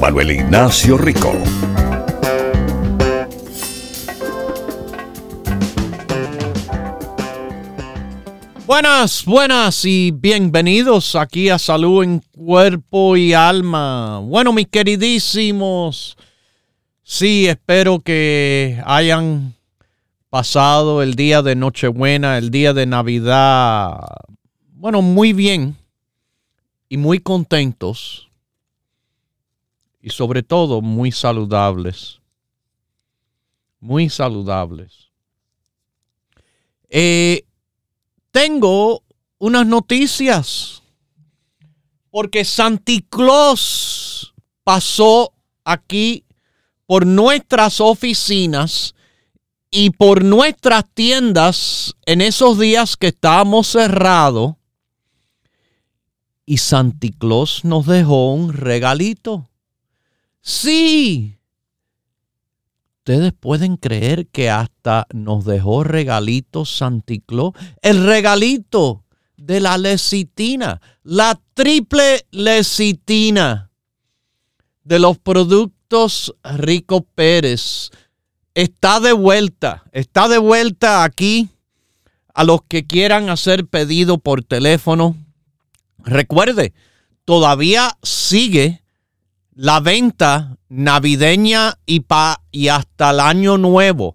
Manuel Ignacio Rico. Buenas, buenas y bienvenidos aquí a Salud en Cuerpo y Alma. Bueno, mis queridísimos, sí, espero que hayan pasado el día de Nochebuena, el día de Navidad, bueno, muy bien y muy contentos y sobre todo muy saludables, muy saludables. Eh, tengo unas noticias porque Santi Claus pasó aquí por nuestras oficinas y por nuestras tiendas en esos días que estábamos cerrados. Y Santi Claus nos dejó un regalito. Sí. Ustedes pueden creer que hasta nos dejó regalito Santi Claus. El regalito de la lecitina. La triple lecitina de los productos Rico Pérez está de vuelta, está de vuelta aquí a los que quieran hacer pedido por teléfono. Recuerde, todavía sigue la venta navideña y, pa, y hasta el año nuevo,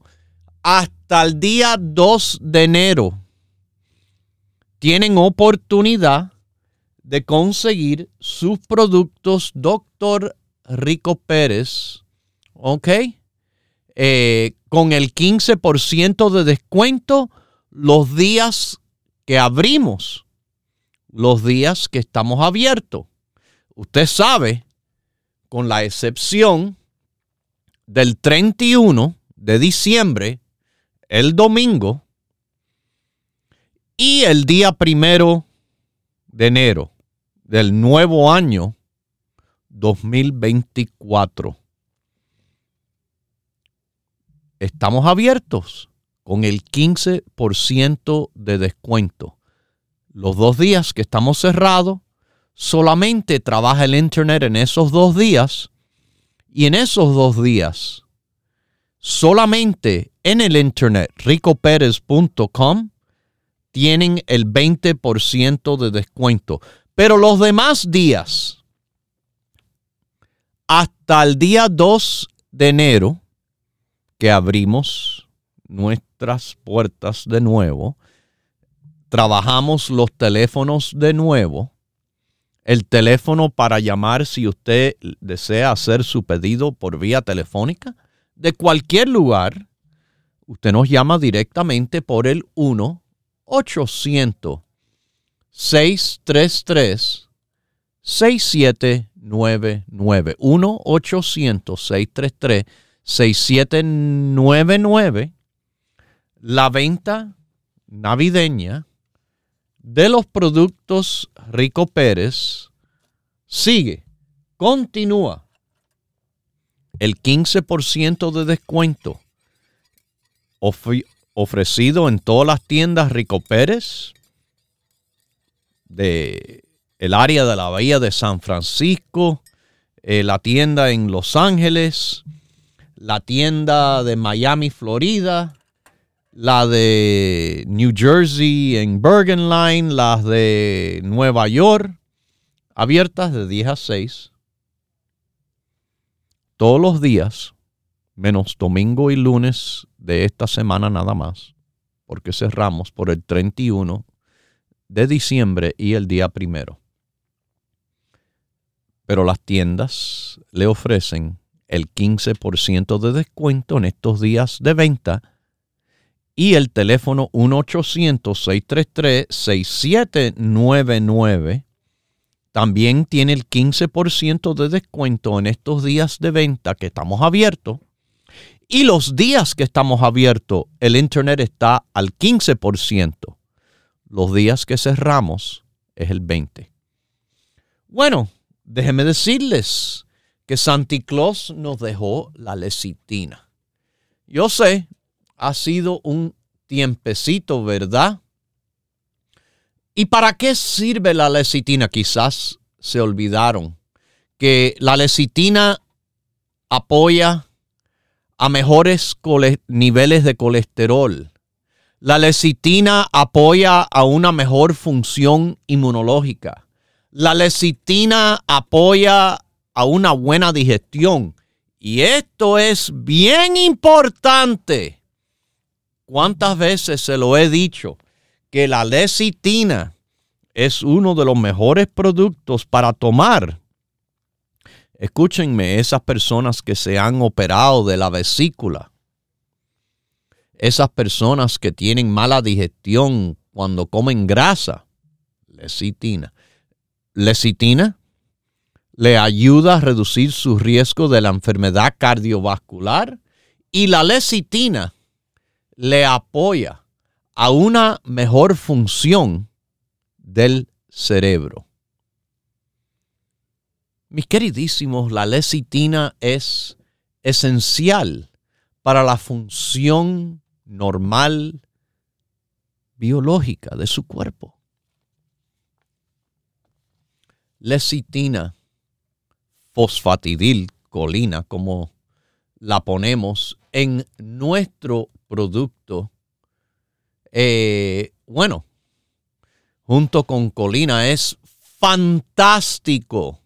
hasta el día 2 de enero. Tienen oportunidad de conseguir sus productos Doctor Rico Pérez. ¿Ok? Eh, con el 15% de descuento los días que abrimos, los días que estamos abiertos. Usted sabe, con la excepción del 31 de diciembre, el domingo, y el día primero de enero del nuevo año 2024 estamos abiertos con el 15% de descuento. Los dos días que estamos cerrados, solamente trabaja el Internet en esos dos días y en esos dos días, solamente en el Internet, ricoperez.com, tienen el 20% de descuento. Pero los demás días, hasta el día 2 de enero, que abrimos nuestras puertas de nuevo, trabajamos los teléfonos de nuevo, el teléfono para llamar si usted desea hacer su pedido por vía telefónica. De cualquier lugar, usted nos llama directamente por el 1 800 633 6799 1 800 633 6799, la venta navideña de los productos Rico Pérez sigue, continúa. El 15% de descuento ofrecido en todas las tiendas Rico Pérez de el área de la bahía de San Francisco, eh, la tienda en Los Ángeles, la tienda de Miami, Florida, la de New Jersey en Bergen Line, las de Nueva York, abiertas de 10 a 6 todos los días, menos domingo y lunes de esta semana nada más, porque cerramos por el 31 de diciembre y el día primero. Pero las tiendas le ofrecen el 15% de descuento en estos días de venta y el teléfono 1-800-633-6799 también tiene el 15% de descuento en estos días de venta que estamos abiertos. Y los días que estamos abiertos, el Internet está al 15%. Los días que cerramos es el 20%. Bueno, déjenme decirles que Santi Claus nos dejó la lecitina. Yo sé, ha sido un tiempecito, ¿verdad? ¿Y para qué sirve la lecitina? Quizás se olvidaron que la lecitina apoya a mejores niveles de colesterol. La lecitina apoya a una mejor función inmunológica. La lecitina apoya a una buena digestión. Y esto es bien importante. ¿Cuántas veces se lo he dicho? que la lecitina es uno de los mejores productos para tomar. Escúchenme, esas personas que se han operado de la vesícula, esas personas que tienen mala digestión cuando comen grasa, lecitina. Lecitina le ayuda a reducir su riesgo de la enfermedad cardiovascular y la lecitina le apoya a una mejor función del cerebro. Mis queridísimos, la lecitina es esencial para la función normal biológica de su cuerpo. Lecitina, fosfatidilcolina, como la ponemos en nuestro producto eh, bueno, junto con colina es fantástico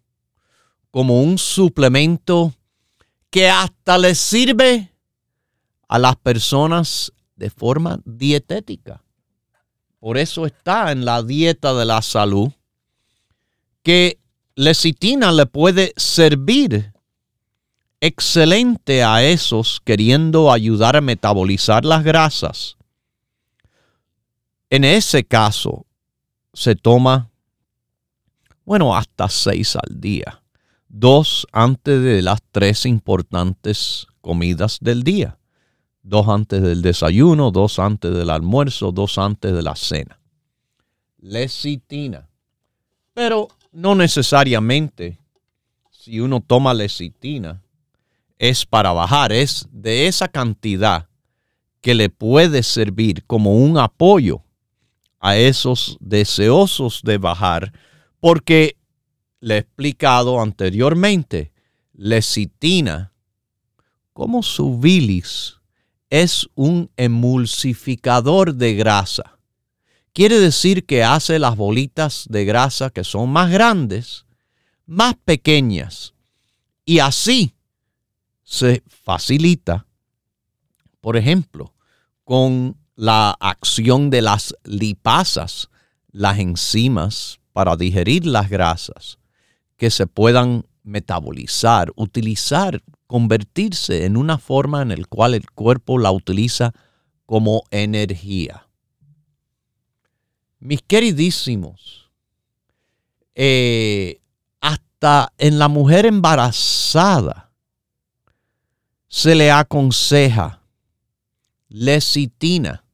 como un suplemento que hasta le sirve a las personas de forma dietética. Por eso está en la dieta de la salud que lecitina le puede servir excelente a esos queriendo ayudar a metabolizar las grasas en ese caso, se toma, bueno, hasta seis al día. Dos antes de las tres importantes comidas del día. Dos antes del desayuno, dos antes del almuerzo, dos antes de la cena. Lecitina. Pero no necesariamente si uno toma lecitina es para bajar, es de esa cantidad que le puede servir como un apoyo a esos deseosos de bajar, porque le he explicado anteriormente, lecitina, como su bilis es un emulsificador de grasa. Quiere decir que hace las bolitas de grasa que son más grandes, más pequeñas, y así se facilita, por ejemplo, con la acción de las lipasas, las enzimas para digerir las grasas, que se puedan metabolizar, utilizar, convertirse en una forma en la cual el cuerpo la utiliza como energía. Mis queridísimos, eh, hasta en la mujer embarazada se le aconseja lecitina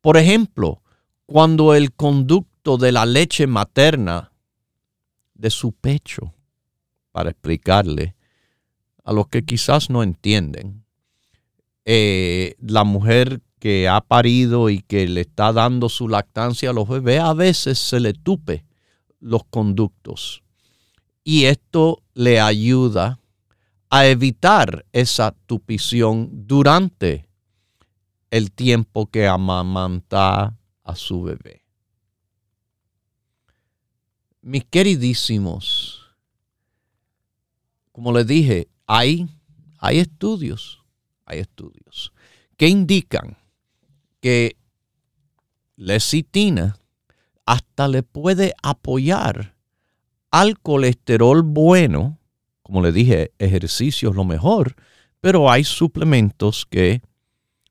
por ejemplo, cuando el conducto de la leche materna de su pecho, para explicarle a los que quizás no entienden, eh, la mujer que ha parido y que le está dando su lactancia a los bebés, a veces se le tupe los conductos. Y esto le ayuda a evitar esa tupición durante el tiempo que amamanta a su bebé. Mis queridísimos, como les dije, hay, hay estudios, hay estudios que indican que lecitina hasta le puede apoyar al colesterol bueno. Como le dije, ejercicio es lo mejor, pero hay suplementos que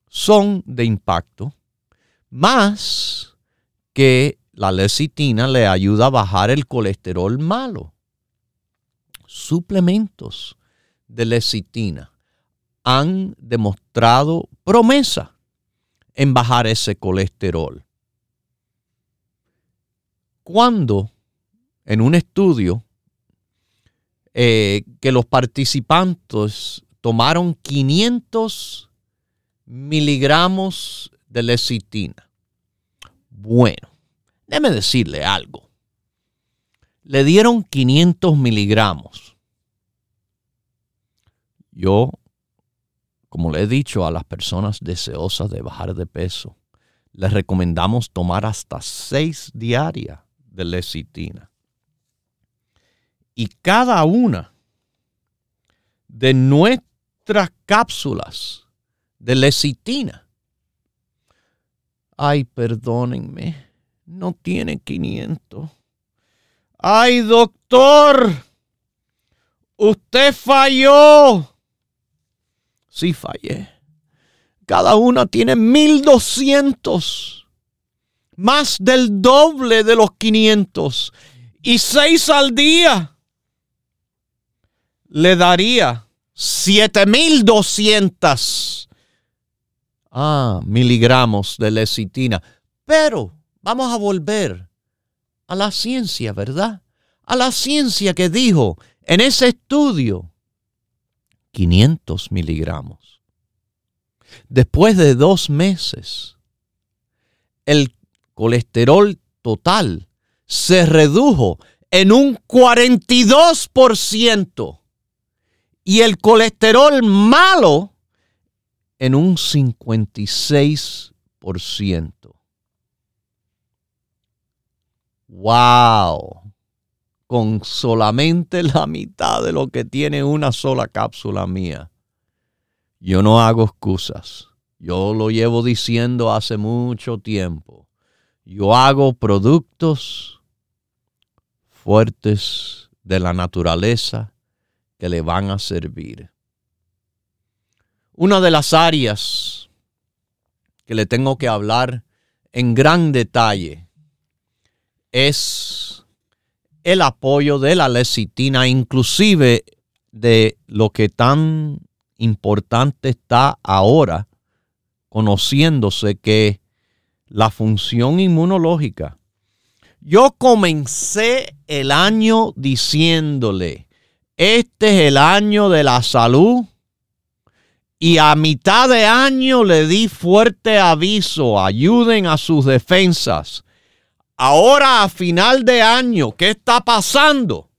son de impacto, más que la lecitina le ayuda a bajar el colesterol malo. Suplementos de lecitina han demostrado promesa en bajar ese colesterol. Cuando en un estudio eh, que los participantes tomaron 500 miligramos de lecitina. Bueno, déme decirle algo. Le dieron 500 miligramos. Yo como le he dicho a las personas deseosas de bajar de peso, les recomendamos tomar hasta seis diarias de lecitina. Y cada una de nuestras cápsulas de lecitina, ay, perdónenme, no tiene 500. Ay, doctor, usted falló Sí fallé. Cada una tiene 1200. Más del doble de los 500. Y seis al día. Le daría 7200 ah, miligramos de lecitina. Pero vamos a volver a la ciencia, ¿verdad? A la ciencia que dijo en ese estudio 500 miligramos. Después de dos meses, el colesterol total se redujo en un 42% y el colesterol malo en un 56%. ¡Wow! con solamente la mitad de lo que tiene una sola cápsula mía. Yo no hago excusas. Yo lo llevo diciendo hace mucho tiempo. Yo hago productos fuertes de la naturaleza que le van a servir. Una de las áreas que le tengo que hablar en gran detalle es el apoyo de la lecitina, inclusive de lo que tan importante está ahora, conociéndose que la función inmunológica. Yo comencé el año diciéndole, este es el año de la salud. Y a mitad de año le di fuerte aviso, ayuden a sus defensas. Ahora a final de año, ¿qué está pasando?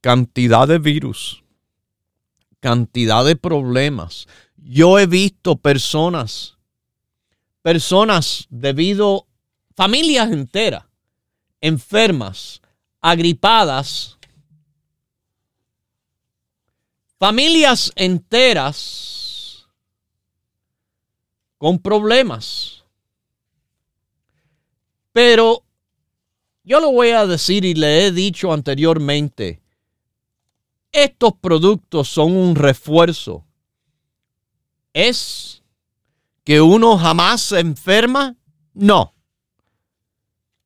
Cantidad de virus, cantidad de problemas. Yo he visto personas, personas debido, familias enteras, enfermas, agripadas, familias enteras con problemas pero yo lo voy a decir y le he dicho anteriormente, estos productos son un refuerzo. ¿Es que uno jamás se enferma? No.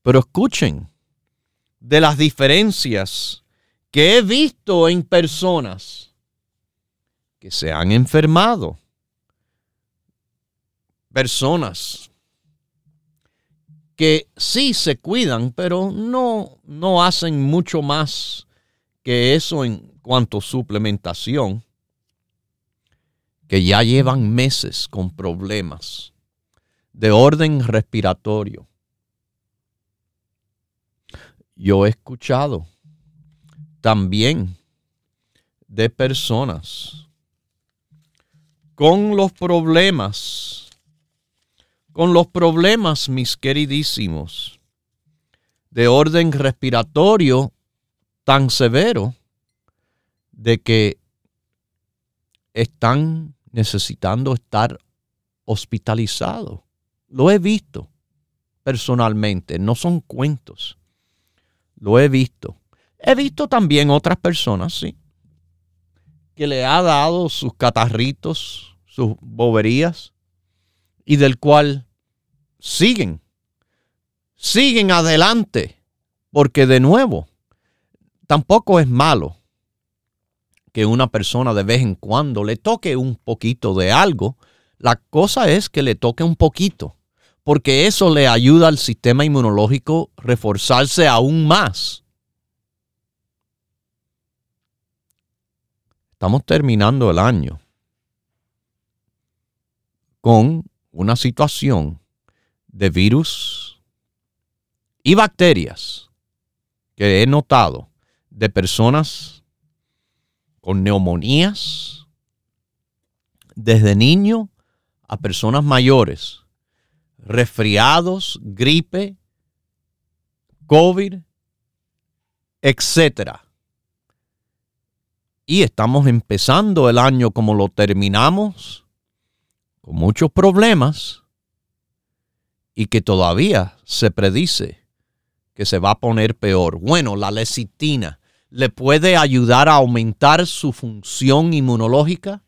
Pero escuchen de las diferencias que he visto en personas que se han enfermado. Personas que sí se cuidan, pero no, no hacen mucho más que eso en cuanto a suplementación, que ya llevan meses con problemas de orden respiratorio. Yo he escuchado también de personas con los problemas, con los problemas, mis queridísimos, de orden respiratorio tan severo de que están necesitando estar hospitalizados. Lo he visto personalmente, no son cuentos. Lo he visto. He visto también otras personas, sí, que le ha dado sus catarritos, sus boberías, y del cual siguen, siguen adelante, porque de nuevo, tampoco es malo que una persona de vez en cuando le toque un poquito de algo. La cosa es que le toque un poquito, porque eso le ayuda al sistema inmunológico reforzarse aún más. Estamos terminando el año con una situación de virus y bacterias que he notado de personas con neumonías, desde niño a personas mayores, resfriados, gripe, COVID, etc. Y estamos empezando el año como lo terminamos, con muchos problemas, y que todavía se predice que se va a poner peor. Bueno, la lecitina le puede ayudar a aumentar su función inmunológica?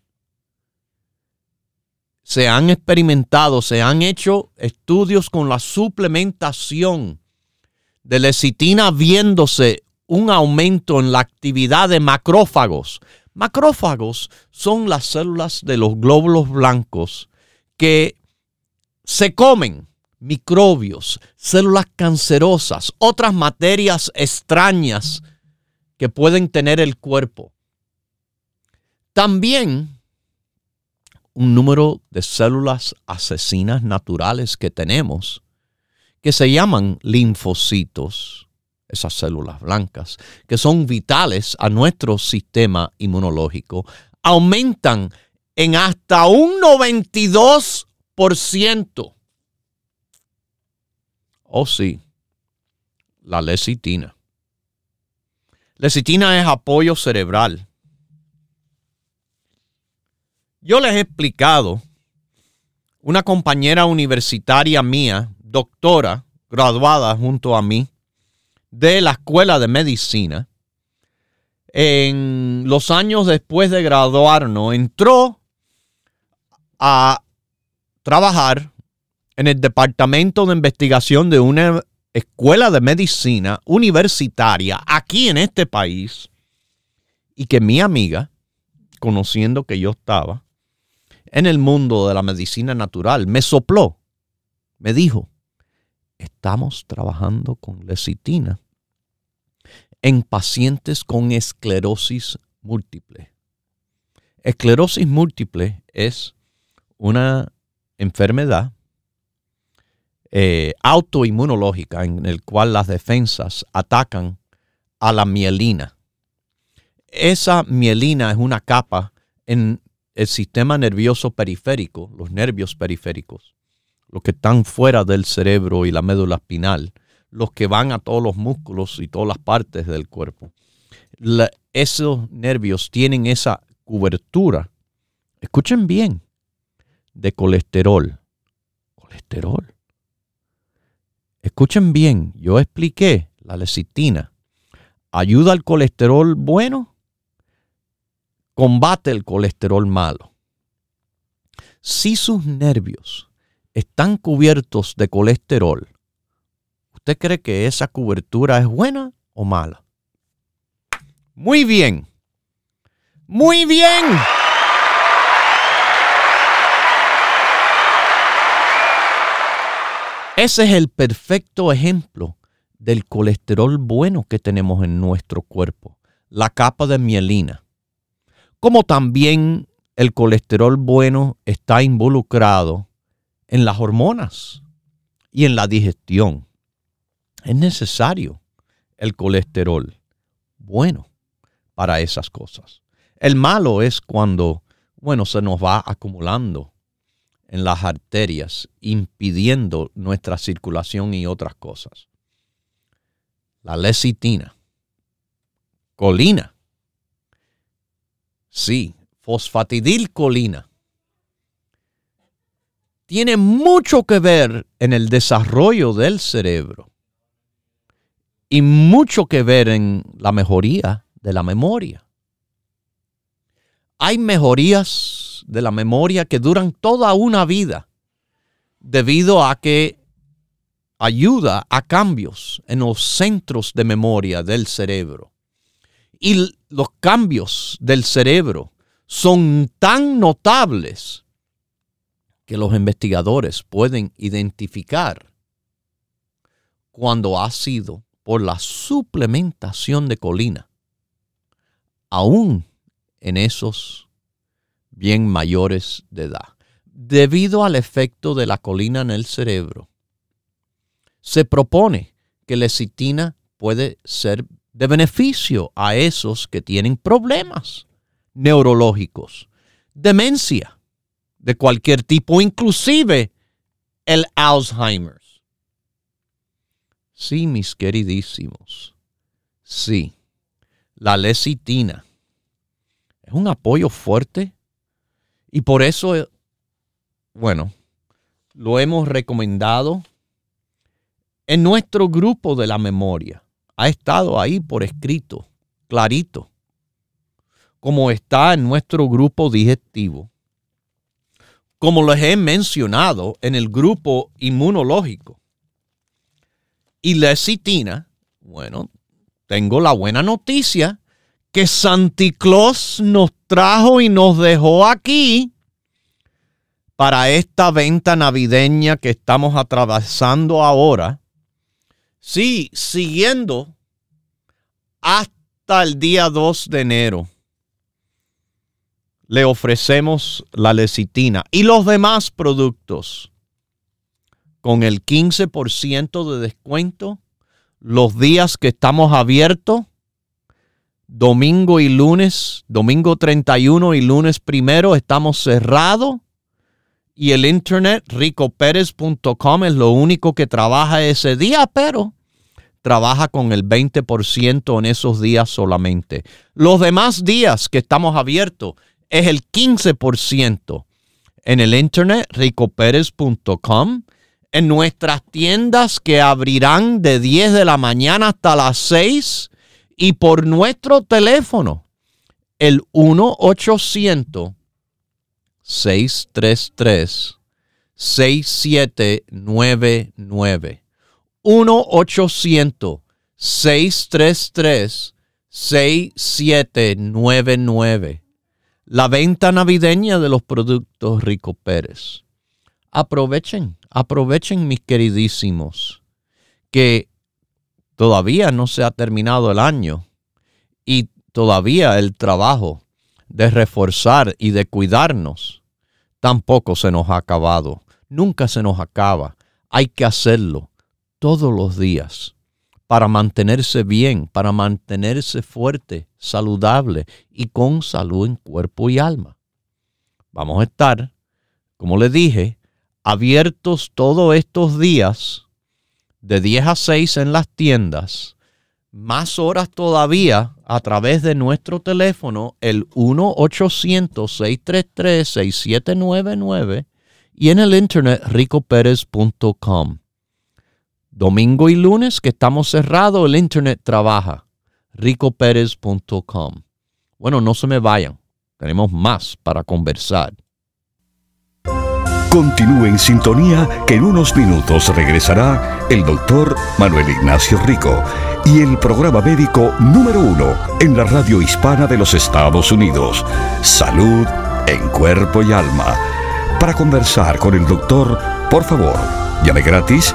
Se han experimentado, se han hecho estudios con la suplementación de lecitina viéndose un aumento en la actividad de macrófagos. Macrófagos son las células de los glóbulos blancos que se comen microbios, células cancerosas, otras materias extrañas que pueden tener el cuerpo. También un número de células asesinas naturales que tenemos, que se llaman linfocitos, esas células blancas, que son vitales a nuestro sistema inmunológico, aumentan en hasta un 92%. Oh sí, la lecitina. Lecitina es apoyo cerebral. Yo les he explicado, una compañera universitaria mía, doctora, graduada junto a mí, de la escuela de medicina, en los años después de graduarnos, entró a trabajar en el departamento de investigación de una escuela de medicina universitaria aquí en este país y que mi amiga, conociendo que yo estaba en el mundo de la medicina natural, me sopló, me dijo, estamos trabajando con lecitina en pacientes con esclerosis múltiple. Esclerosis múltiple es una enfermedad eh, autoinmunológica en el cual las defensas atacan a la mielina. Esa mielina es una capa en el sistema nervioso periférico, los nervios periféricos, los que están fuera del cerebro y la médula espinal, los que van a todos los músculos y todas las partes del cuerpo. esos nervios tienen esa cobertura, escuchen bien, de colesterol. Colesterol. Escuchen bien, yo expliqué la lecitina. Ayuda al colesterol bueno, combate el colesterol malo. Si sus nervios están cubiertos de colesterol, ¿usted cree que esa cobertura es buena o mala? Muy bien. Muy bien. Ese es el perfecto ejemplo del colesterol bueno que tenemos en nuestro cuerpo, la capa de mielina. Como también el colesterol bueno está involucrado en las hormonas y en la digestión. Es necesario el colesterol bueno para esas cosas. El malo es cuando, bueno, se nos va acumulando en las arterias, impidiendo nuestra circulación y otras cosas. La lecitina, colina, sí, fosfatidilcolina, tiene mucho que ver en el desarrollo del cerebro y mucho que ver en la mejoría de la memoria. Hay mejorías de la memoria que duran toda una vida debido a que ayuda a cambios en los centros de memoria del cerebro. Y los cambios del cerebro son tan notables que los investigadores pueden identificar cuando ha sido por la suplementación de colina, aún en esos bien mayores de edad. Debido al efecto de la colina en el cerebro, se propone que la lecitina puede ser de beneficio a esos que tienen problemas neurológicos, demencia de cualquier tipo, inclusive el Alzheimer. Sí, mis queridísimos. Sí, la lecitina es un apoyo fuerte y por eso, eh, bueno, lo hemos recomendado en nuestro grupo de la memoria. Ha estado ahí por escrito, clarito, como está en nuestro grupo digestivo, como les he mencionado en el grupo inmunológico y lecitina, bueno, tengo la buena noticia que Santi Claus nos trajo y nos dejó aquí para esta venta navideña que estamos atravesando ahora. Sí, siguiendo hasta el día 2 de enero. Le ofrecemos la lecitina y los demás productos con el 15% de descuento los días que estamos abiertos, domingo y lunes, domingo 31 y lunes primero estamos cerrados y el internet ricopérez.com es lo único que trabaja ese día, pero trabaja con el 20% en esos días solamente. Los demás días que estamos abiertos es el 15% en el internet ricopérez.com en nuestras tiendas que abrirán de 10 de la mañana hasta las 6 y por nuestro teléfono, el 1-800-633. 6799 1-800-633-6799 La venta navideña de los productos Rico Pérez. Aprovechen aprovechen mis queridísimos que todavía no se ha terminado el año y todavía el trabajo de reforzar y de cuidarnos tampoco se nos ha acabado. Nunca se nos acaba. Hay que hacerlo todos los días para mantenerse bien, para mantenerse fuerte, saludable y con salud en cuerpo y alma. Vamos a estar, como le dije, abiertos todos estos días, de 10 a 6 en las tiendas, más horas todavía a través de nuestro teléfono, el 1-800-633-6799 y en el internet ricoperez.com. Domingo y lunes que estamos cerrados, el internet trabaja, ricoperez.com. Bueno, no se me vayan, tenemos más para conversar. Continúe en sintonía que en unos minutos regresará el doctor Manuel Ignacio Rico y el programa médico número uno en la radio hispana de los Estados Unidos, Salud en Cuerpo y Alma. Para conversar con el doctor, por favor, llame gratis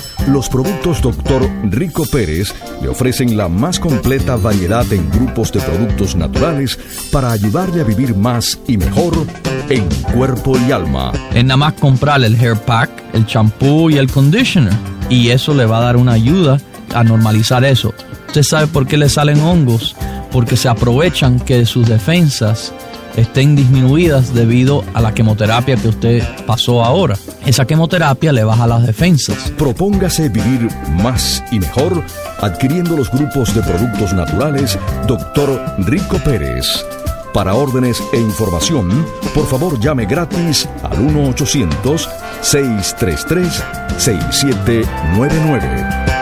Los productos Dr. Rico Pérez le ofrecen la más completa variedad en grupos de productos naturales para ayudarle a vivir más y mejor en cuerpo y alma. Es nada más comprar el hair pack, el champú y el conditioner. Y eso le va a dar una ayuda a normalizar eso. ¿Usted sabe por qué le salen hongos? Porque se aprovechan que sus defensas estén disminuidas debido a la quimioterapia que usted pasó ahora. Esa quimioterapia le baja las defensas. Propóngase vivir más y mejor adquiriendo los grupos de productos naturales Dr. Rico Pérez. Para órdenes e información, por favor llame gratis al 1-800-633-6799.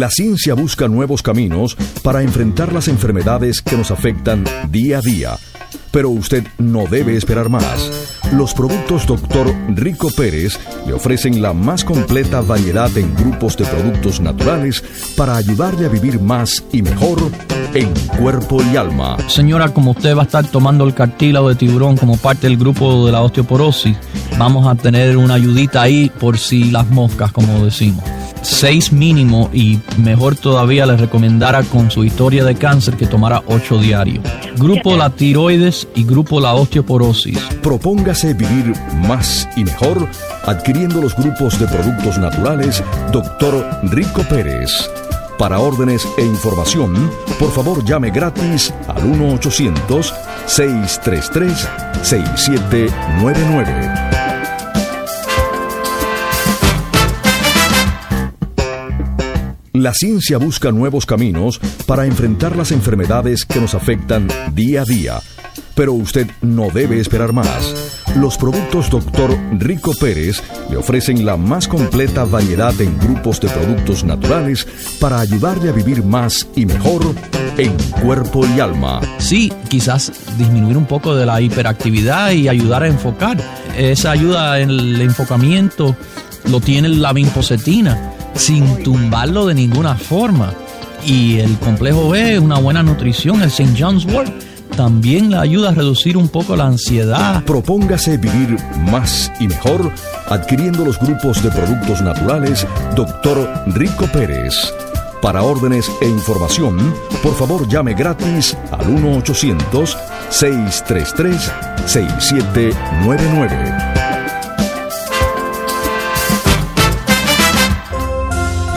La ciencia busca nuevos caminos para enfrentar las enfermedades que nos afectan día a día. Pero usted no debe esperar más. Los productos Dr. Rico Pérez le ofrecen la más completa variedad en grupos de productos naturales para ayudarle a vivir más y mejor en cuerpo y alma. Señora, como usted va a estar tomando el cartílago de tiburón como parte del grupo de la osteoporosis, vamos a tener una ayudita ahí por si las moscas, como decimos. Seis mínimo y mejor todavía le recomendara con su historia de cáncer que tomara ocho diarios. Grupo la tiroides y grupo la osteoporosis. Propóngase vivir más y mejor adquiriendo los grupos de productos naturales Dr. Rico Pérez. Para órdenes e información, por favor llame gratis al 1-800-633-6799. La ciencia busca nuevos caminos para enfrentar las enfermedades que nos afectan día a día. Pero usted no debe esperar más. Los productos Dr. Rico Pérez le ofrecen la más completa variedad en grupos de productos naturales para ayudarle a vivir más y mejor en cuerpo y alma. Sí, quizás disminuir un poco de la hiperactividad y ayudar a enfocar. Esa ayuda en el enfocamiento lo tiene la vinpocetina sin tumbarlo de ninguna forma. Y el complejo B, una buena nutrición, el St. John's Wort, también le ayuda a reducir un poco la ansiedad. Propóngase vivir más y mejor adquiriendo los grupos de productos naturales Dr. Rico Pérez. Para órdenes e información, por favor llame gratis al 1-800-633-6799.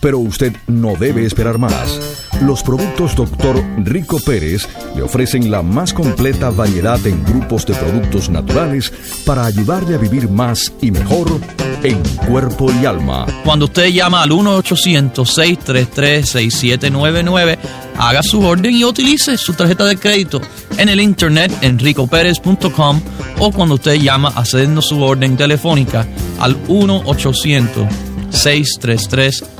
Pero usted no debe esperar más. Los productos Dr. Rico Pérez le ofrecen la más completa variedad en grupos de productos naturales para ayudarle a vivir más y mejor en cuerpo y alma. Cuando usted llama al 1-800-633-6799, haga su orden y utilice su tarjeta de crédito en el internet en ricopérez.com o cuando usted llama haciendo su orden telefónica al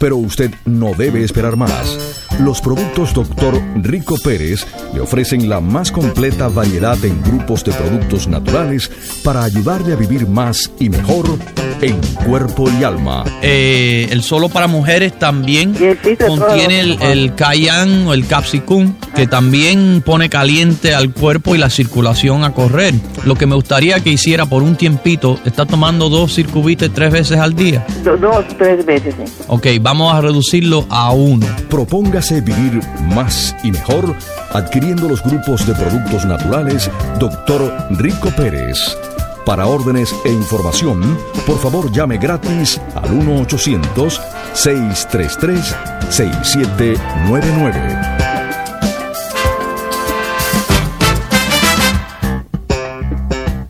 Pero usted no debe esperar más. Los productos Dr. Rico Pérez le ofrecen la más completa variedad en grupos de productos naturales para ayudarle a vivir más y mejor en cuerpo y alma. Eh, el solo para mujeres también contiene el, el cayenne o el capsicum, que también pone caliente al cuerpo y la circulación a correr. Lo que me gustaría que hiciera por un tiempito, está tomando dos circuites tres veces al día. dos, tres veces, sí. Ok, vamos a reducirlo a uno. Propóngase vivir más y mejor adquiriendo los grupos de productos naturales Dr. Rico Pérez. Para órdenes e información, por favor llame gratis al 1-800-633-6799.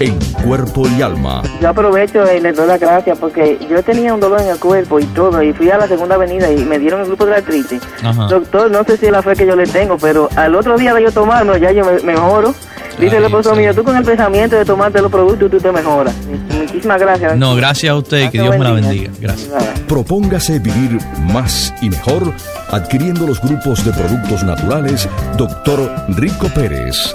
en cuerpo y alma. Yo aprovecho y le doy las gracias porque yo tenía un dolor en el cuerpo y todo, y fui a la segunda avenida y me dieron el grupo de artritis. Doctor, no sé si es la fe que yo le tengo, pero al otro día de yo tomarlo, ya yo me mejoro. Dice el esposo mío, tú con el pensamiento de tomarte los productos, tú te mejoras. Muchísimas gracias. No, gracias a usted que Dios me la bendiga. Gracias. Propóngase vivir más y mejor adquiriendo los grupos de productos naturales Dr. Rico Pérez.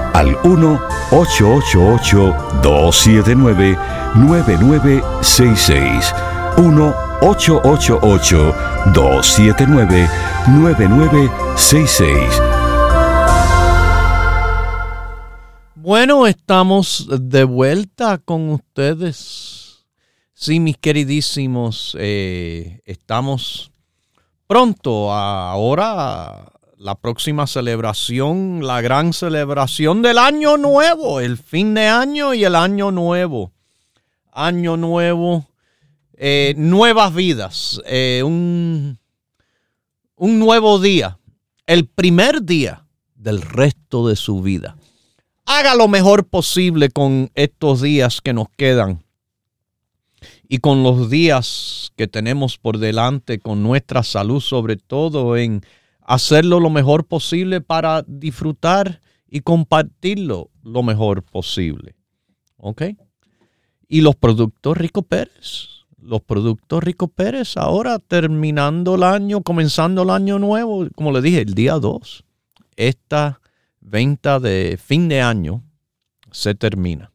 al 1-888-279-9966. 1-888-279-9966 Bueno, estamos de vuelta con ustedes. Sí, mis queridísimos, eh, estamos pronto a ahora la próxima celebración, la gran celebración del año nuevo, el fin de año y el año nuevo. Año nuevo, eh, nuevas vidas, eh, un, un nuevo día, el primer día del resto de su vida haga lo mejor posible con estos días que nos quedan y con los días que tenemos por delante, con nuestra salud sobre todo, en hacerlo lo mejor posible para disfrutar y compartirlo lo mejor posible. ¿Ok? Y los productos Rico Pérez. Los productos Rico Pérez ahora terminando el año, comenzando el año nuevo, como le dije, el día 2. Esta venta de fin de año se termina.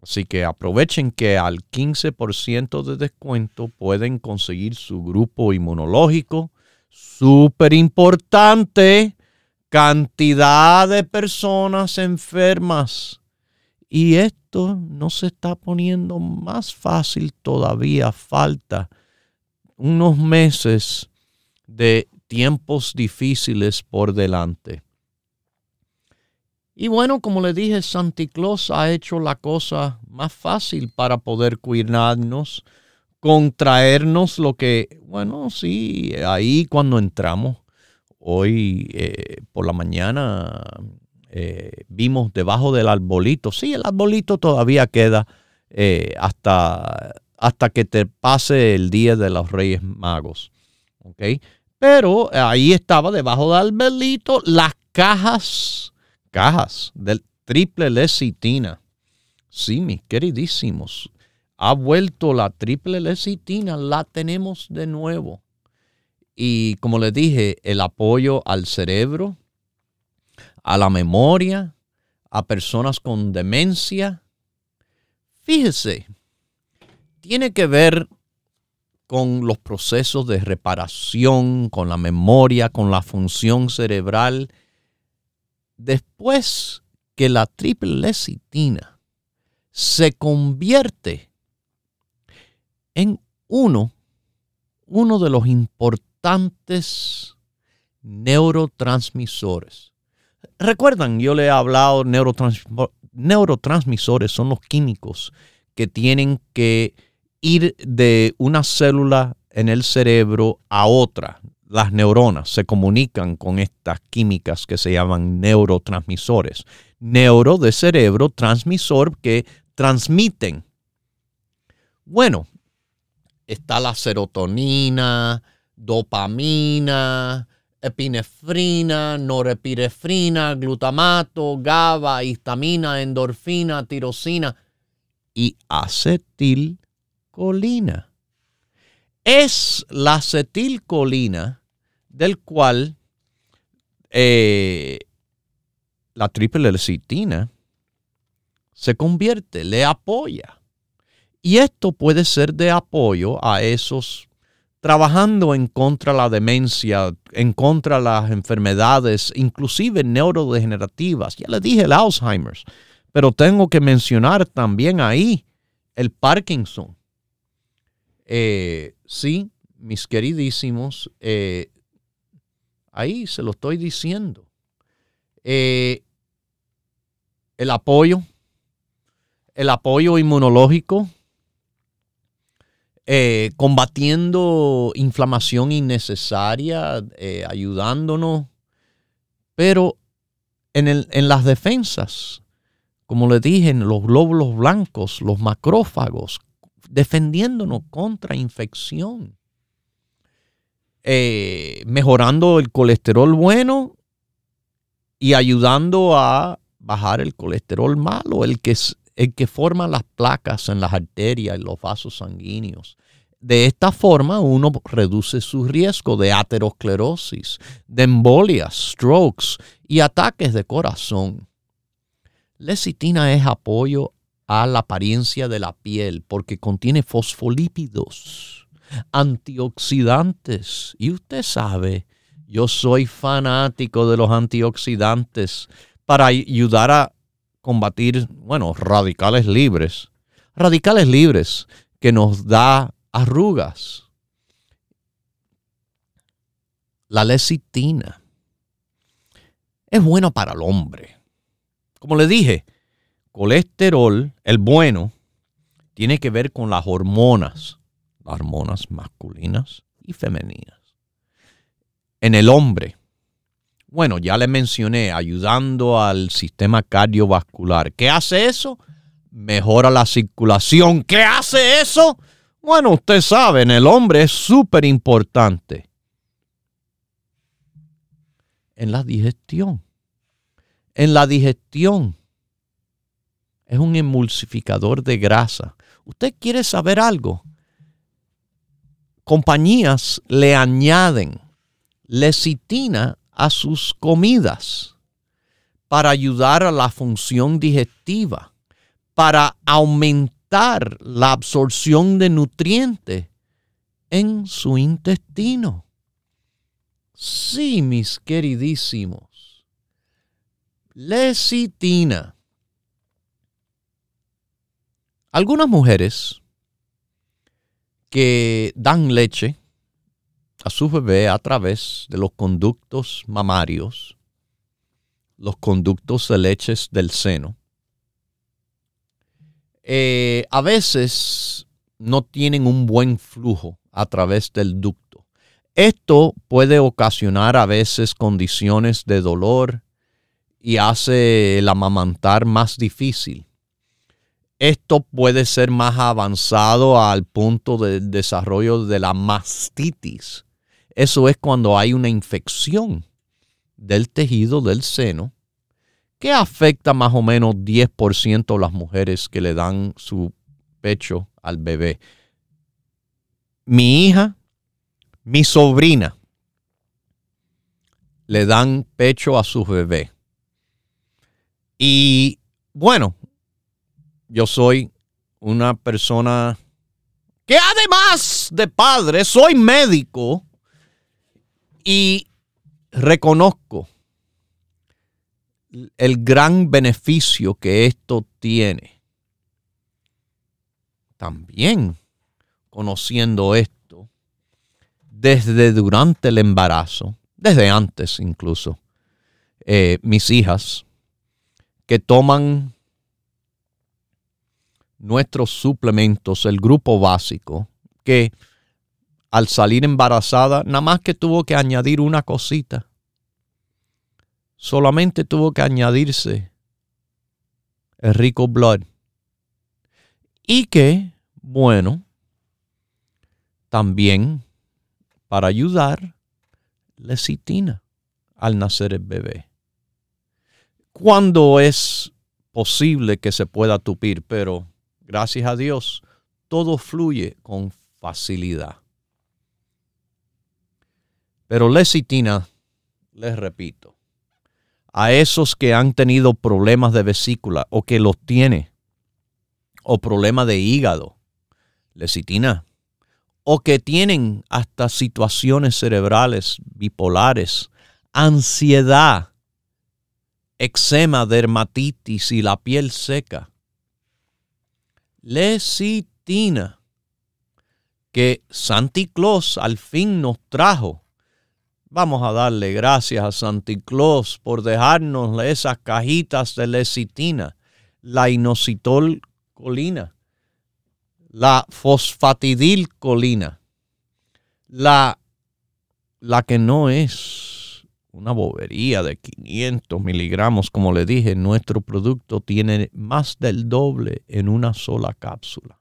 Así que aprovechen que al 15% de descuento pueden conseguir su grupo inmunológico. Súper importante. Cantidad de personas enfermas. Y esto no se está poniendo más fácil todavía. Falta unos meses de tiempos difíciles por delante. Y bueno, como le dije, Santa Claus ha hecho la cosa más fácil para poder cuidarnos, contraernos lo que, bueno, sí, ahí cuando entramos, hoy eh, por la mañana eh, vimos debajo del arbolito, sí, el arbolito todavía queda eh, hasta, hasta que te pase el día de los Reyes Magos, ¿ok? Pero ahí estaba debajo del arbolito las cajas cajas del triple lecitina. Sí, mis queridísimos, ha vuelto la triple lecitina, la tenemos de nuevo. Y como les dije, el apoyo al cerebro, a la memoria, a personas con demencia. Fíjese, tiene que ver con los procesos de reparación, con la memoria, con la función cerebral después que la triple lecitina se convierte en uno, uno de los importantes neurotransmisores. Recuerdan, yo le he hablado, neurotransmisores son los químicos que tienen que ir de una célula en el cerebro a otra. Las neuronas se comunican con estas químicas que se llaman neurotransmisores. Neuro de cerebro, transmisor que transmiten. Bueno, está la serotonina, dopamina, epinefrina, norepinefrina, glutamato, GABA, histamina, endorfina, tirosina y acetilcolina. Es la acetilcolina del cual eh, la triple lecitina se convierte, le apoya. Y esto puede ser de apoyo a esos trabajando en contra la demencia, en contra las enfermedades, inclusive neurodegenerativas. Ya le dije el Alzheimer's, pero tengo que mencionar también ahí el Parkinson. Eh, sí, mis queridísimos, eh, ahí se lo estoy diciendo. Eh, el apoyo, el apoyo inmunológico, combatiendo inflamación innecesaria, ayudándonos, pero en, el, en las defensas, como le dije, los glóbulos blancos, los macrófagos, defendiéndonos contra infección, eh, mejorando el colesterol bueno y ayudando a bajar el colesterol malo, el que, el que forma las placas en las arterias y los vasos sanguíneos. De esta forma uno reduce su riesgo de aterosclerosis, de embolias, strokes y ataques de corazón. Lecitina es apoyo a la apariencia de la piel porque contiene fosfolípidos, antioxidantes. Y usted sabe, yo soy fanático de los antioxidantes para ayudar a combatir, bueno, radicales libres. Radicales libres que nos da arrugas. La lecitina es buena para el hombre como le dije, colesterol, el bueno, tiene que ver con las hormonas, las hormonas masculinas y femeninas. En el hombre, bueno, ya le mencioné, ayudando al sistema cardiovascular. ¿Qué hace eso? Mejora la circulación. ¿Qué hace eso? Bueno, usted sabe, en el hombre es súper importante. En la digestión en la digestión. Es un emulsificador de grasa. ¿Usted quiere saber algo? Compañías le añaden lecitina a sus comidas para ayudar a la función digestiva, para aumentar la absorción de nutrientes en su intestino. Sí, mis queridísimos lecitina. Algunas mujeres que dan leche a su bebé a través de los conductos mamarios, los conductos de leches del seno, eh, a veces no tienen un buen flujo a través del ducto. Esto puede ocasionar a veces condiciones de dolor, y hace el amamantar más difícil. Esto puede ser más avanzado al punto del desarrollo de la mastitis. Eso es cuando hay una infección del tejido del seno que afecta más o menos 10% a las mujeres que le dan su pecho al bebé. Mi hija, mi sobrina, le dan pecho a su bebé. Y bueno, yo soy una persona que además de padre, soy médico y reconozco el gran beneficio que esto tiene. también conociendo esto desde durante el embarazo, desde antes incluso, eh, mis hijas que toman nuestros suplementos, el grupo básico, que al salir embarazada, nada más que tuvo que añadir una cosita. Solamente tuvo que añadirse el rico blood. Y que, bueno, también para ayudar, lecitina al nacer el bebé. Cuando es posible que se pueda tupir, pero gracias a Dios, todo fluye con facilidad. Pero lecitina, les repito, a esos que han tenido problemas de vesícula o que los tiene, o problemas de hígado, lecitina, o que tienen hasta situaciones cerebrales bipolares, ansiedad, eczema, dermatitis y la piel seca. Lecitina, que Santi Claus al fin nos trajo. Vamos a darle gracias a Santi Claus por dejarnos esas cajitas de lecitina, la inositol colina, la fosfatidilcolina, la, la que no es una bobería de 500 miligramos, como le dije, nuestro producto tiene más del doble en una sola cápsula.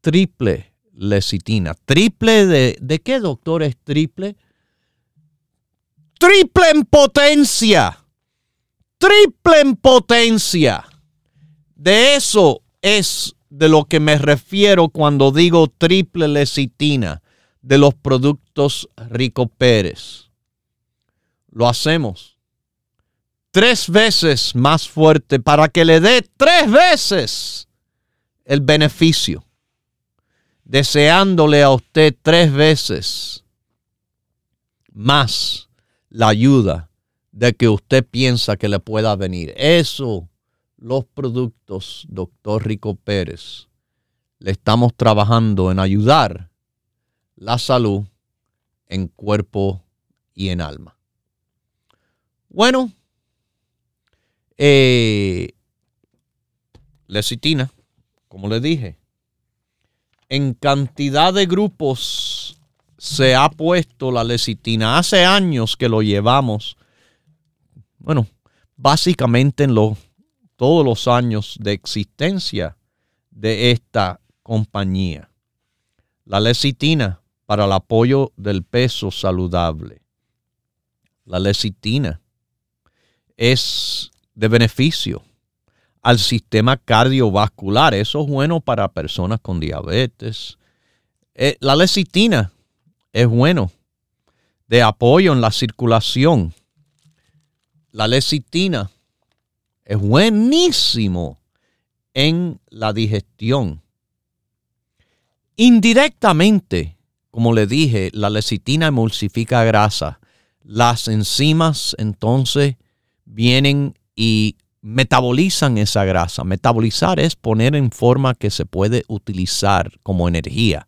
Triple lecitina. ¿Triple de, de qué, doctor, es triple? Triple en potencia. Triple en potencia. De eso es de lo que me refiero cuando digo triple lecitina de los productos Rico Pérez. Lo hacemos tres veces más fuerte para que le dé tres veces el beneficio, deseándole a usted tres veces más la ayuda de que usted piensa que le pueda venir. Eso los productos, doctor Rico Pérez, le estamos trabajando en ayudar la salud en cuerpo y en alma. Bueno, eh, lecitina, como le dije, en cantidad de grupos se ha puesto la lecitina. Hace años que lo llevamos. Bueno, básicamente en los todos los años de existencia de esta compañía. La lecitina para el apoyo del peso saludable. La lecitina es de beneficio al sistema cardiovascular. Eso es bueno para personas con diabetes. Eh, la lecitina es bueno de apoyo en la circulación. La lecitina es buenísimo en la digestión. Indirectamente, como le dije, la lecitina emulsifica grasa. Las enzimas entonces vienen y metabolizan esa grasa. Metabolizar es poner en forma que se puede utilizar como energía.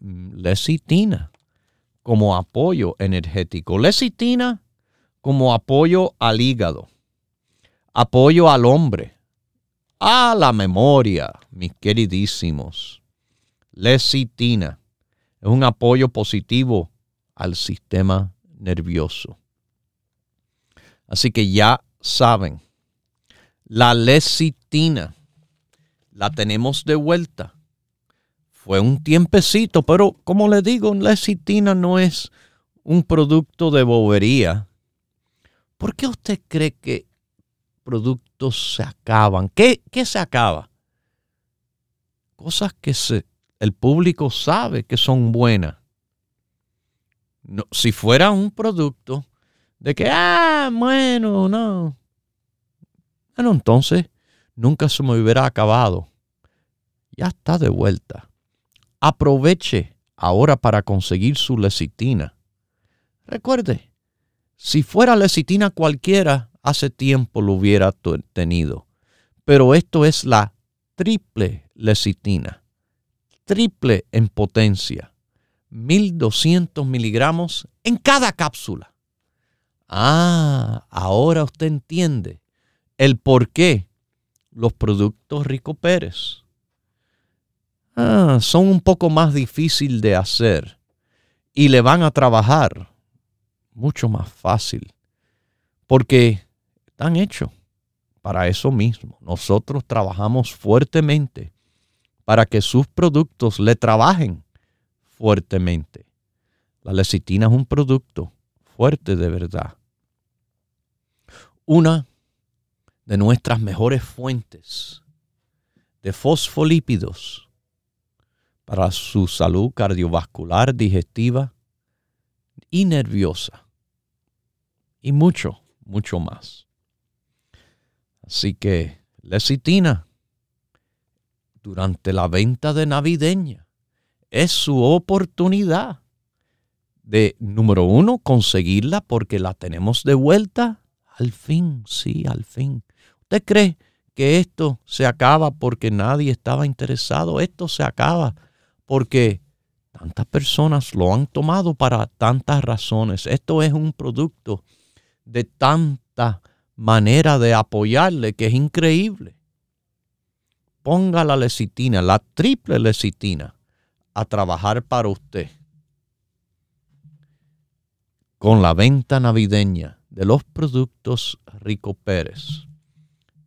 Lecitina como apoyo energético. Lecitina como apoyo al hígado, apoyo al hombre, a la memoria, mis queridísimos. Lecitina es un apoyo positivo al sistema nervioso. Así que ya saben, la lecitina la tenemos de vuelta. Fue un tiempecito, pero como le digo, lecitina no es un producto de bobería ¿Por qué usted cree que productos se acaban? ¿Qué, se acaba? Cosas que el público sabe que son buenas. si fuera un producto de que, ah, bueno, no. Bueno, entonces nunca se me hubiera acabado. Ya está de vuelta. Aproveche ahora para conseguir su lecitina. Recuerde, si fuera lecitina cualquiera, hace tiempo lo hubiera tenido. Pero esto es la triple lecitina, triple en potencia, 1200 miligramos en cada cápsula. Ah, ahora usted entiende el por qué los productos Rico Pérez ah, son un poco más difícil de hacer y le van a trabajar mucho más fácil porque están hechos para eso mismo. Nosotros trabajamos fuertemente para que sus productos le trabajen fuertemente. La lecitina es un producto fuerte de verdad. Una de nuestras mejores fuentes de fosfolípidos para su salud cardiovascular, digestiva y nerviosa. Y mucho, mucho más. Así que lecitina durante la venta de navideña es su oportunidad de, número uno, conseguirla porque la tenemos de vuelta. Al fin, sí, al fin. ¿Usted cree que esto se acaba porque nadie estaba interesado? Esto se acaba porque tantas personas lo han tomado para tantas razones. Esto es un producto de tanta manera de apoyarle que es increíble. Ponga la lecitina, la triple lecitina, a trabajar para usted. Con la venta navideña de los productos Rico Pérez.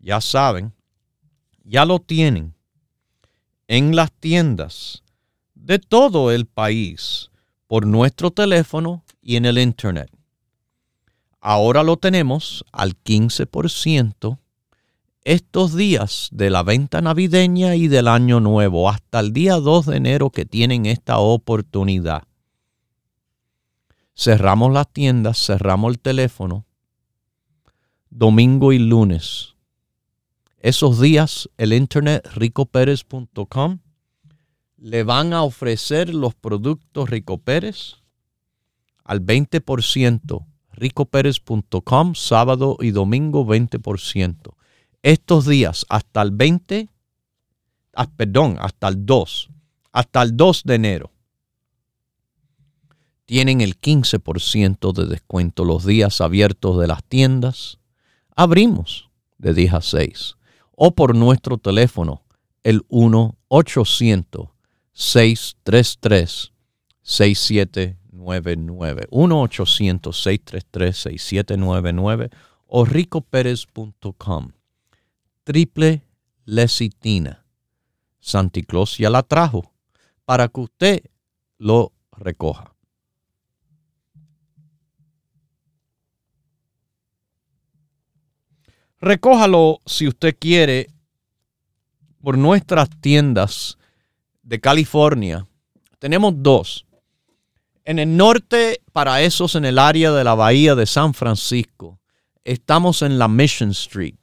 Ya saben, ya lo tienen en las tiendas de todo el país por nuestro teléfono y en el internet. Ahora lo tenemos al 15% estos días de la venta navideña y del año nuevo, hasta el día 2 de enero que tienen esta oportunidad. Cerramos las tiendas, cerramos el teléfono, domingo y lunes. Esos días el internet ricoperes.com le van a ofrecer los productos Rico Pérez al 20% ricoperes.com, sábado y domingo 20%. Estos días hasta el 20, ah, perdón, hasta el 2, hasta el 2 de enero, tienen el 15% de descuento los días abiertos de las tiendas. Abrimos de 10 a 6 o por nuestro teléfono el 1-800-633-67 1-800-633-6799 o ricoperez.com. Triple lecitina. Santi Claus ya la trajo para que usted lo recoja. Recójalo si usted quiere por nuestras tiendas de California. Tenemos dos. En el norte, para esos en el área de la bahía de San Francisco, estamos en la Mission Street,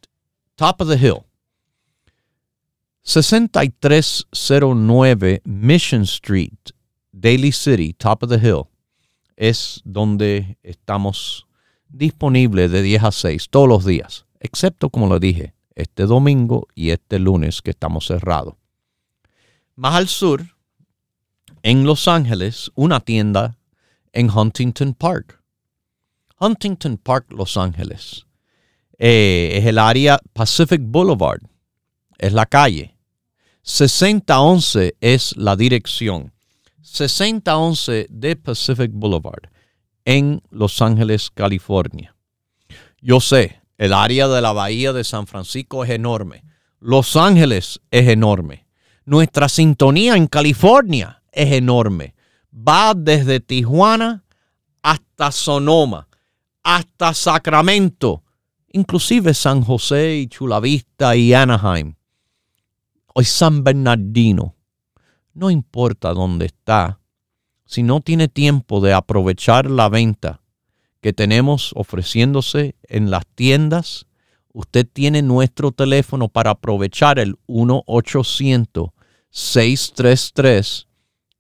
top of the hill. 6309 Mission Street, Daly City, top of the hill, es donde estamos disponibles de 10 a 6 todos los días, excepto, como lo dije, este domingo y este lunes que estamos cerrados. Más al sur, en Los Ángeles una tienda en Huntington Park. Huntington Park, Los Ángeles. Eh, es el área Pacific Boulevard. Es la calle. 6011 es la dirección. 6011 de Pacific Boulevard en Los Ángeles, California. Yo sé, el área de la bahía de San Francisco es enorme. Los Ángeles es enorme. Nuestra sintonía en California es enorme. Va desde Tijuana hasta Sonoma, hasta Sacramento, inclusive San José y Chulavista y Anaheim. Hoy San Bernardino. No importa dónde está, si no tiene tiempo de aprovechar la venta que tenemos ofreciéndose en las tiendas, usted tiene nuestro teléfono para aprovechar el 1 800 633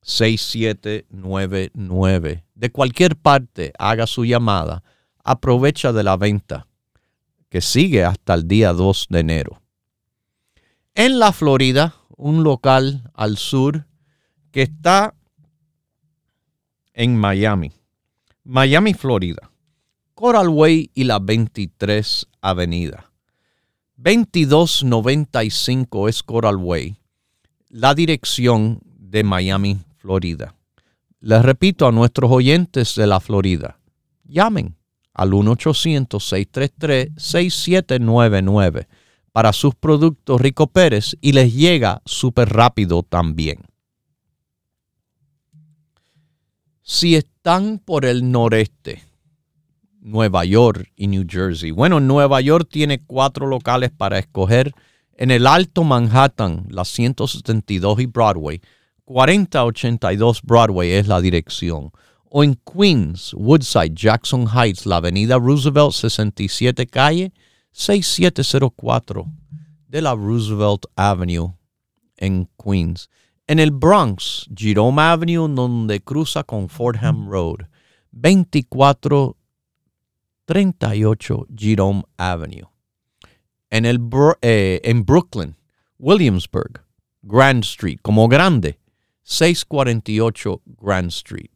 6799. De cualquier parte, haga su llamada. Aprovecha de la venta que sigue hasta el día 2 de enero. en la Florida, un local al sur que está en Miami, Miami, Florida, Coral Way y la 23 Avenida. 2295 es Coral Way, la dirección de Miami, Florida. Les repito a nuestros oyentes de la Florida, llamen al 1-800-633-6799 para sus productos Rico Pérez y les llega súper rápido también. Si están por el noreste, Nueva York y New Jersey. Bueno, Nueva York tiene cuatro locales para escoger. En el Alto Manhattan, la 172 y Broadway, 4082 Broadway es la dirección. O en Queens, Woodside, Jackson Heights, la avenida Roosevelt 67 calle 6704 de la Roosevelt Avenue en Queens. En el Bronx, Jerome Avenue, donde cruza con Fordham Road, 2438 Jerome Avenue. En, el, eh, en Brooklyn, Williamsburg, Grand Street, como grande, 648 Grand Street.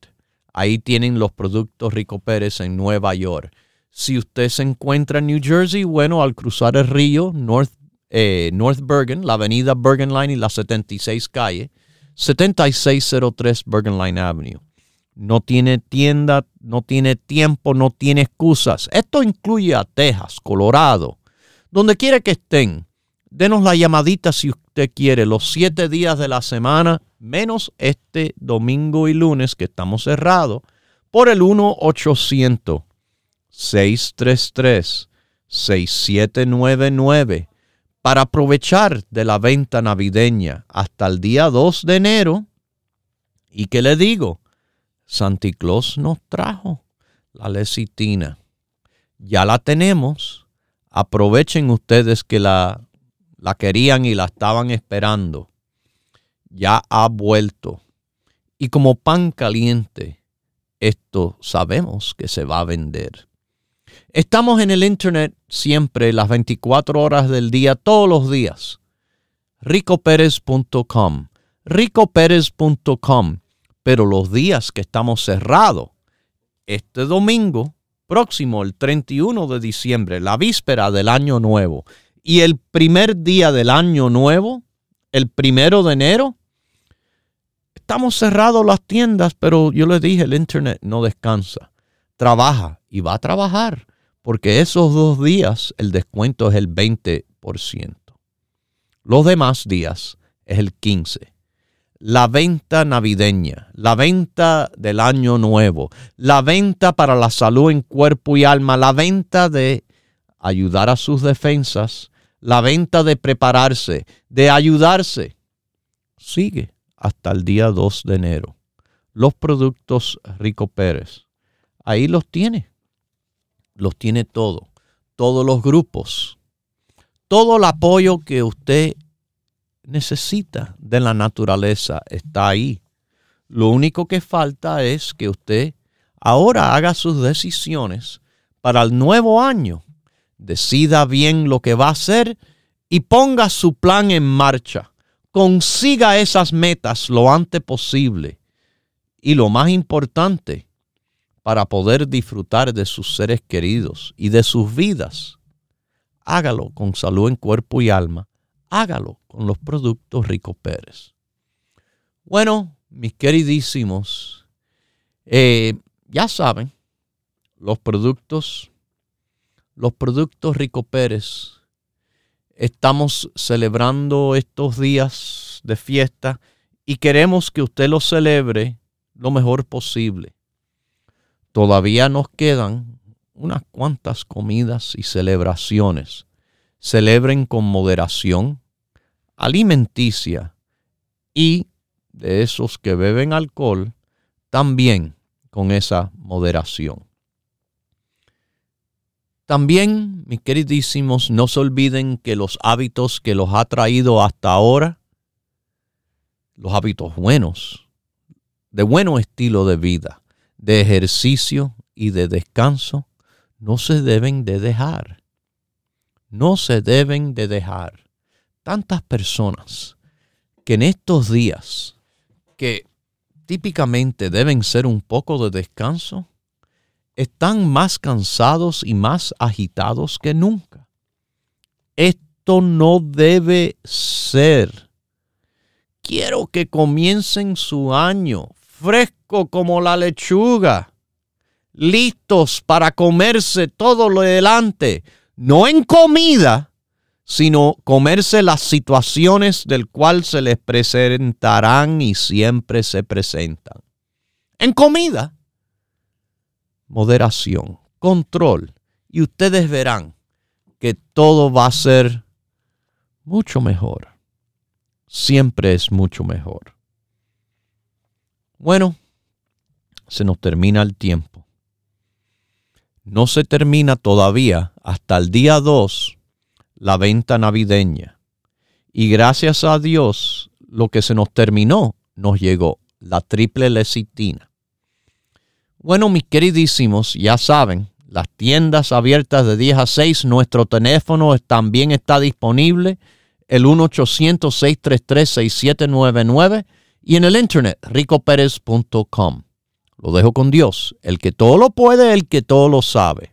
Ahí tienen los productos Rico Pérez en Nueva York. Si usted se encuentra en New Jersey, bueno, al cruzar el río, North, eh, North Bergen, la avenida Bergen Line y la 76 calle, 7603 Bergen Line Avenue. No tiene tienda, no tiene tiempo, no tiene excusas. Esto incluye a Texas, Colorado, donde quiera que estén. Denos la llamadita si usted quiere, los siete días de la semana, menos este domingo y lunes que estamos cerrados, por el 1-800-633-6799 para aprovechar de la venta navideña hasta el día 2 de enero. ¿Y qué le digo? Santi Claus nos trajo la lecitina. Ya la tenemos. Aprovechen ustedes que la, la querían y la estaban esperando. Ya ha vuelto. Y como pan caliente, esto sabemos que se va a vender. Estamos en el Internet siempre, las 24 horas del día, todos los días. ricoperez.com, ricoperez.com. Pero los días que estamos cerrados, este domingo próximo, el 31 de diciembre, la víspera del año nuevo, y el primer día del año nuevo, el primero de enero, estamos cerrados las tiendas, pero yo les dije, el Internet no descansa, trabaja y va a trabajar porque esos dos días el descuento es el 20%. Los demás días es el 15%. La venta navideña, la venta del año nuevo, la venta para la salud en cuerpo y alma, la venta de ayudar a sus defensas, la venta de prepararse, de ayudarse, sigue hasta el día 2 de enero. Los productos Rico Pérez, ahí los tiene. Los tiene todo, todos los grupos, todo el apoyo que usted necesita de la naturaleza está ahí. Lo único que falta es que usted ahora haga sus decisiones para el nuevo año. Decida bien lo que va a hacer y ponga su plan en marcha. Consiga esas metas lo antes posible. Y lo más importante, para poder disfrutar de sus seres queridos y de sus vidas. Hágalo con salud en cuerpo y alma. Hágalo con los productos Rico Pérez. Bueno, mis queridísimos, eh, ya saben, los productos, los productos Rico Pérez, estamos celebrando estos días de fiesta y queremos que usted los celebre lo mejor posible. Todavía nos quedan unas cuantas comidas y celebraciones. Celebren con moderación alimenticia y de esos que beben alcohol, también con esa moderación. También, mis queridísimos, no se olviden que los hábitos que los ha traído hasta ahora, los hábitos buenos, de bueno estilo de vida, de ejercicio y de descanso no se deben de dejar. No se deben de dejar. Tantas personas que en estos días que típicamente deben ser un poco de descanso, están más cansados y más agitados que nunca. Esto no debe ser. Quiero que comiencen su año fresco como la lechuga, listos para comerse todo lo delante, no en comida, sino comerse las situaciones del cual se les presentarán y siempre se presentan. En comida, moderación, control, y ustedes verán que todo va a ser mucho mejor. Siempre es mucho mejor. Bueno, se nos termina el tiempo. No se termina todavía hasta el día 2 la venta navideña. Y gracias a Dios, lo que se nos terminó nos llegó, la triple lecitina. Bueno, mis queridísimos, ya saben, las tiendas abiertas de 10 a 6, nuestro teléfono también está disponible, el 1-800-633-6799 y en el internet ricoperez.com. Lo dejo con Dios, el que todo lo puede, el que todo lo sabe.